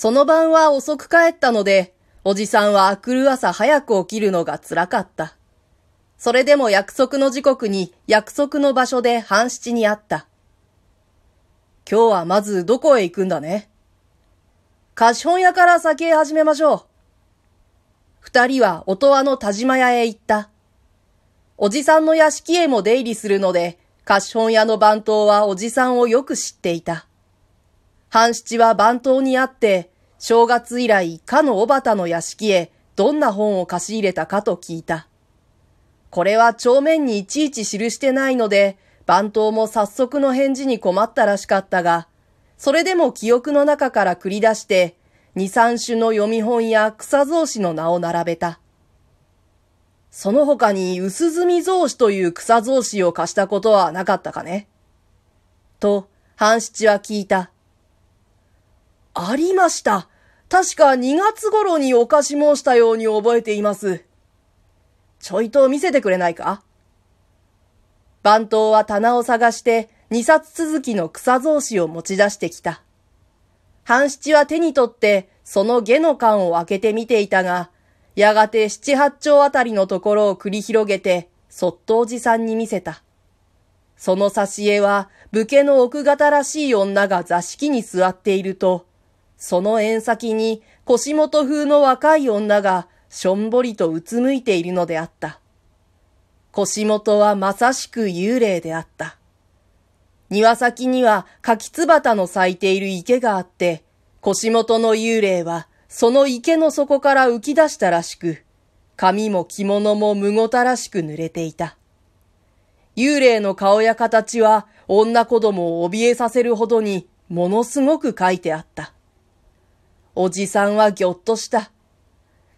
その晩は遅く帰ったので、おじさんは来る朝早く起きるのが辛かった。それでも約束の時刻に約束の場所で半七に会った。今日はまずどこへ行くんだね？貸本屋から先へ始めましょう。二人は音羽の田島屋へ行った。おじさんの屋敷へも出入りするので、貸本屋の番頭はおじさんをよく知っていた。半七は番頭に会って、正月以来、かの小畑の屋敷へどんな本を貸し入れたかと聞いた。これは帳面にいちいち記してないので、番頭も早速の返事に困ったらしかったが、それでも記憶の中から繰り出して、二三種の読み本や草草子の名を並べた。その他に薄墨草子という草草子を貸したことはなかったかねと、半七は聞いた。ありました。確か2月頃にお貸し申したように覚えています。ちょいと見せてくれないか？番頭は棚を探して2冊続きの草草子を持ち出してきた。半七は手に取ってその下の缶を開けてみていたが、やがて七八丁あたりのところを繰り広げて、そっとおじさんに見せた。その挿絵は、武家の奥方らしい女が座敷に座っていると、その縁先に腰元風の若い女がしょんぼりとうつむいているのであった。腰元はまさしく幽霊であった。庭先には柿つの咲いている池があって、腰元の幽霊はその池の底から浮き出したらしく、髪も着物もむごたらしく濡れていた。幽霊の顔や形は女子供を怯えさせるほどにものすごく書いてあった。おじさんはぎょっとした。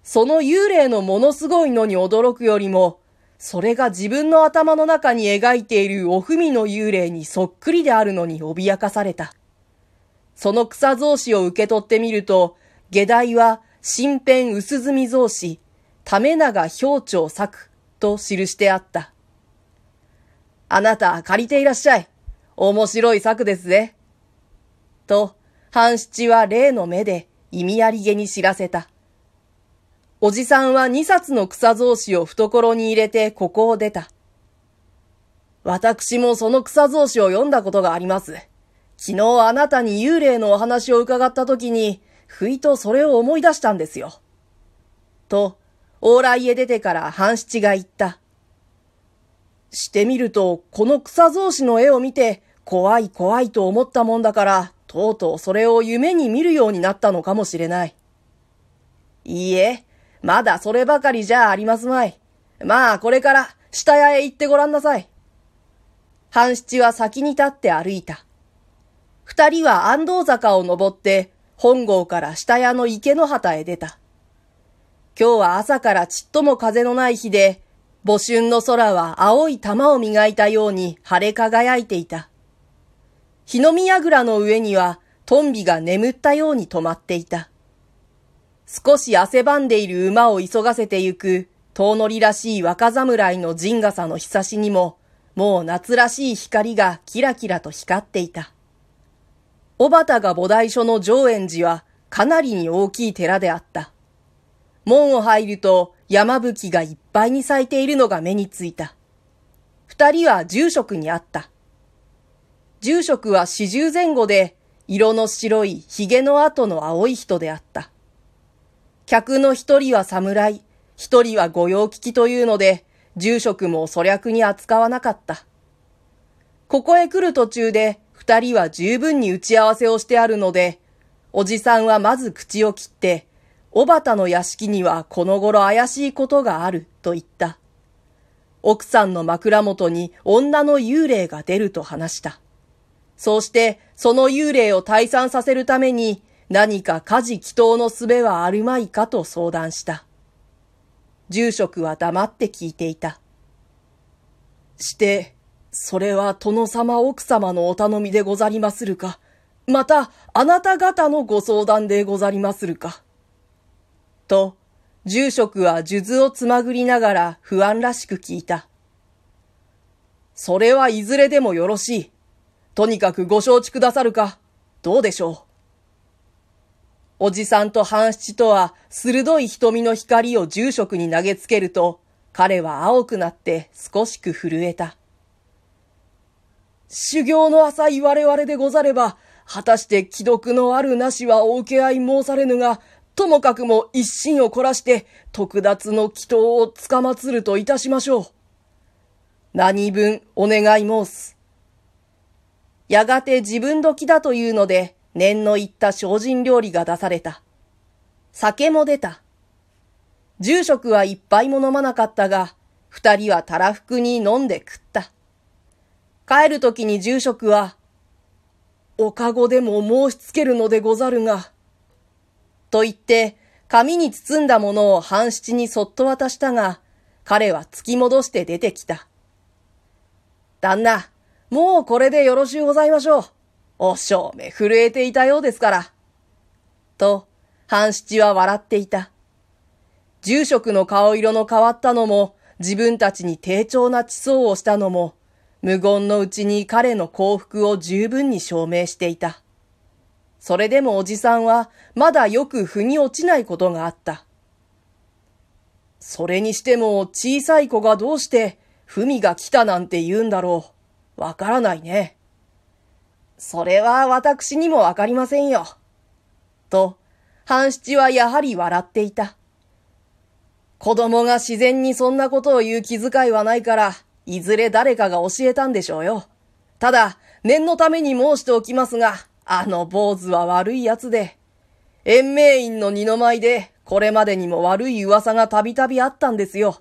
その幽霊のものすごいのに驚くよりも、それが自分の頭の中に描いているおふみの幽霊にそっくりであるのに脅かされた。その草草子を受け取ってみると、下題は、新編薄墨草子、ため長表長作と記してあった。あなた借りていらっしゃい。面白い作ですぜ。と、半七は例の目で意味ありげに知らせた。おじさんは二冊の草草子を懐に入れてここを出た。私もその草草子を読んだことがあります。昨日あなたに幽霊のお話を伺った時に、ふいとそれを思い出したんですよ。と、往来へ出てから半七が言った。してみると、この草草子の絵を見て、怖い怖いと思ったもんだから、とうとうそれを夢に見るようになったのかもしれない。いいえ、まだそればかりじゃありますまい。まあ、これから、下屋へ行ってごらんなさい。半七は先に立って歩いた。二人は安藤坂を登って、本郷から下屋の池の畑へ出た。今日は朝からちっとも風のない日で、母春の空は青い玉を磨いたように晴れ輝いていた。日の宮蔵の上にはトンビが眠ったように止まっていた。少し汗ばんでいる馬を急がせてゆく遠乗りらしい若侍の陣笠のひさしにも、もう夏らしい光がキラキラと光っていた。小畑が菩提所の上園寺はかなりに大きい寺であった。門を入ると山吹がいっぱいに咲いているのが目についた。二人は住職に会った。住職は四十前後で、色の白い髭の跡の青い人であった。客の一人は侍、一人は御用聞きというので、住職も粗略に扱わなかった。ここへ来る途中で、二人は十分に打ち合わせをしてあるので、おじさんはまず口を切って、小畑の屋敷にはこの頃怪しいことがあると言った。奥さんの枕元に女の幽霊が出ると話した。そうして、その幽霊を退散させるために、何か家事祈祷の術はあるまいかと相談した。住職は黙って聞いていた。して、それは殿様奥様のお頼みでござりまするか。また、あなた方のご相談でござりまするか。と、住職は数珠をつまぐりながら不安らしく聞いた。それはいずれでもよろしい。とにかくご承知くださるか。どうでしょう。おじさんと半七とは鋭い瞳の光を住職に投げつけると、彼は青くなって少しく震えた。修行の浅い我々でござれば、果たして既読のあるなしはお受け合い申されぬが、ともかくも一心を凝らして、特奪の祈祷をつかまつるといたしましょう。何分お願い申す。やがて自分時だというので、念のいった精進料理が出された。酒も出た。住職は一杯も飲まなかったが、二人はたらふくに飲んで食った。帰るときに住職は、おかごでも申しつけるのでござるが、と言って、紙に包んだものを半七にそっと渡したが、彼は突き戻して出てきた。旦那、もうこれでよろしゅうございましょう。お正面震えていたようですから。と、半七は笑っていた。住職の顔色の変わったのも、自分たちに低調な地層をしたのも、無言のうちに彼の幸福を十分に証明していた。それでもおじさんは、まだよく腑に落ちないことがあった。それにしても小さい子がどうして、文が来たなんて言うんだろう。わからないね。それは私にもわかりませんよ。と、半七はやはり笑っていた。子供が自然にそんなことを言う気遣いはないから、いずれ誰かが教えたんでしょうよ。ただ、念のために申しておきますが、あの坊主は悪い奴で、延命院の二の舞で、これまでにも悪い噂がたびたびあったんですよ。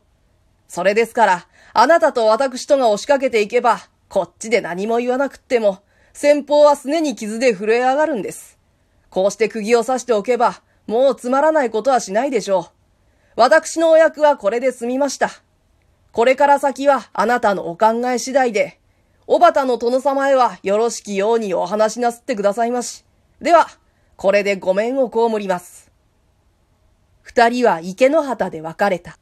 それですから、あなたと私とが押しかけていけば、こっちで何も言わなくっても、先方はすねに傷で震え上がるんです。こうして釘を刺しておけば、もうつまらないことはしないでしょう。私のお役はこれで済みました。これから先はあなたのお考え次第で、おばたの殿様へはよろしきようにお話しなすってくださいまし。では、これでごめんを被ります。二人は池の旗で別れた。